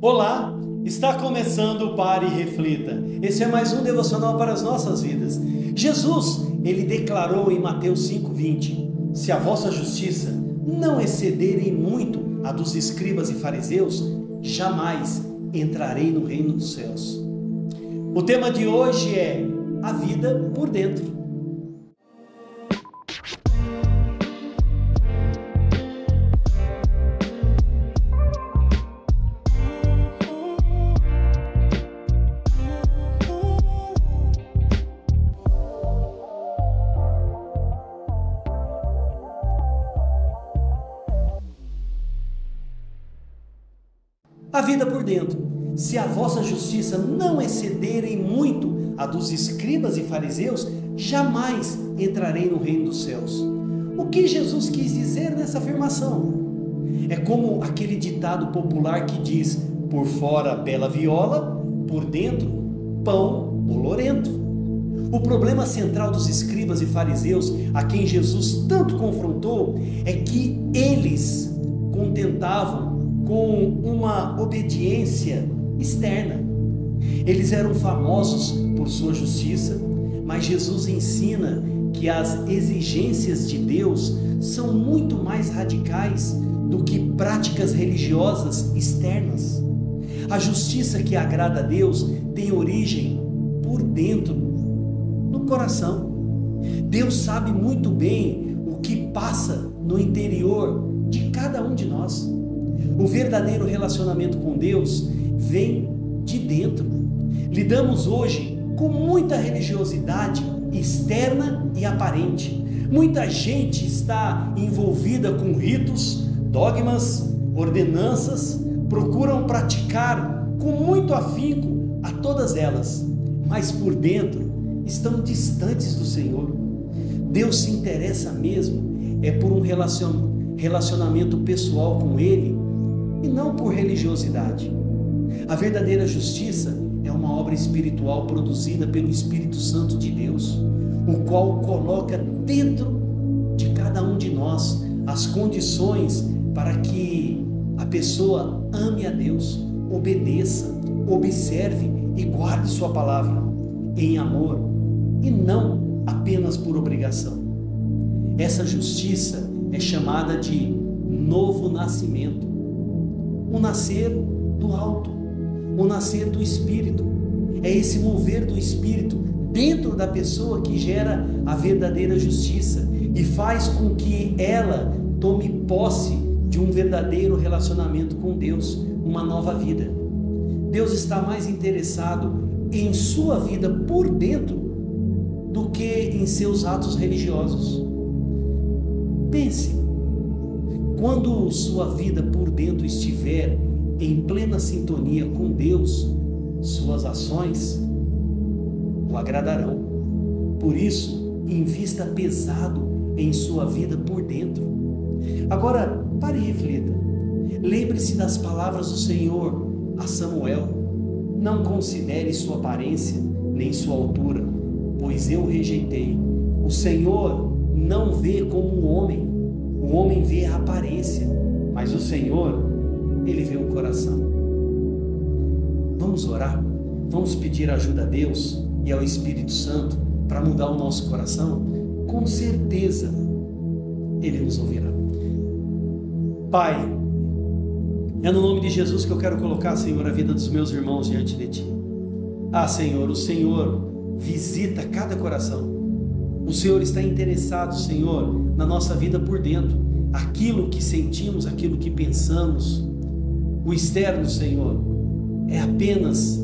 Olá, está começando o Pare e Reflita. Esse é mais um devocional para as nossas vidas. Jesus, ele declarou em Mateus 5:20: Se a vossa justiça não excederem muito a dos escribas e fariseus, jamais entrarei no reino dos céus. O tema de hoje é a vida por dentro. A vida por dentro. Se a vossa justiça não excederem muito a dos escribas e fariseus, jamais entrarei no reino dos céus. O que Jesus quis dizer nessa afirmação? É como aquele ditado popular que diz: por fora bela viola, por dentro pão bolorento. O problema central dos escribas e fariseus, a quem Jesus tanto confrontou, é que eles contentavam com uma obediência externa. Eles eram famosos por sua justiça, mas Jesus ensina que as exigências de Deus são muito mais radicais do que práticas religiosas externas. A justiça que agrada a Deus tem origem por dentro, no coração. Deus sabe muito bem o que passa no interior de cada um de nós. O verdadeiro relacionamento com Deus vem de dentro. Lidamos hoje com muita religiosidade externa e aparente. Muita gente está envolvida com ritos, dogmas, ordenanças, procuram praticar com muito afinco a todas elas, mas por dentro estão distantes do Senhor. Deus se interessa mesmo é por um relacionamento pessoal com Ele religiosidade. A verdadeira justiça é uma obra espiritual produzida pelo Espírito Santo de Deus, o qual coloca dentro de cada um de nós as condições para que a pessoa ame a Deus, obedeça, observe e guarde Sua palavra em amor e não apenas por obrigação. Essa justiça é chamada de novo nascimento o nascer do alto, o nascer do espírito. É esse mover do espírito dentro da pessoa que gera a verdadeira justiça e faz com que ela tome posse de um verdadeiro relacionamento com Deus, uma nova vida. Deus está mais interessado em sua vida por dentro do que em seus atos religiosos. Pense, quando sua vida por dentro estiver em plena sintonia com Deus, suas ações o agradarão. Por isso, invista pesado em sua vida por dentro. Agora, pare e reflita. Lembre-se das palavras do Senhor a Samuel. Não considere sua aparência nem sua altura, pois eu rejeitei. O Senhor não vê como o homem o homem vê a aparência, mas o Senhor, ele vê o coração. Vamos orar, vamos pedir ajuda a Deus e ao Espírito Santo para mudar o nosso coração? Com certeza, ele nos ouvirá. Pai, é no nome de Jesus que eu quero colocar, Senhor, a vida dos meus irmãos diante de Ti. Ah, Senhor, o Senhor visita cada coração. O Senhor está interessado, Senhor, na nossa vida por dentro. Aquilo que sentimos, aquilo que pensamos. O externo, Senhor, é apenas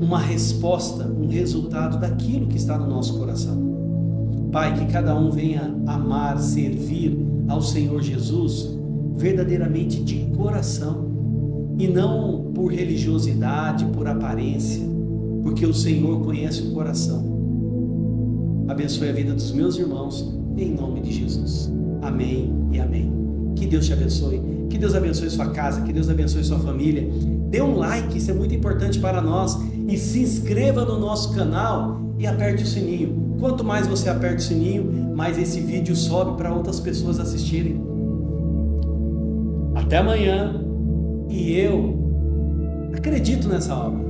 uma resposta, um resultado daquilo que está no nosso coração. Pai, que cada um venha amar, servir ao Senhor Jesus verdadeiramente de coração e não por religiosidade, por aparência, porque o Senhor conhece o coração abençoe a vida dos meus irmãos, em nome de Jesus. Amém e amém. Que Deus te abençoe, que Deus abençoe sua casa, que Deus abençoe sua família. Dê um like, isso é muito importante para nós. E se inscreva no nosso canal e aperte o sininho. Quanto mais você aperta o sininho, mais esse vídeo sobe para outras pessoas assistirem. Até amanhã e eu Acredito nessa obra.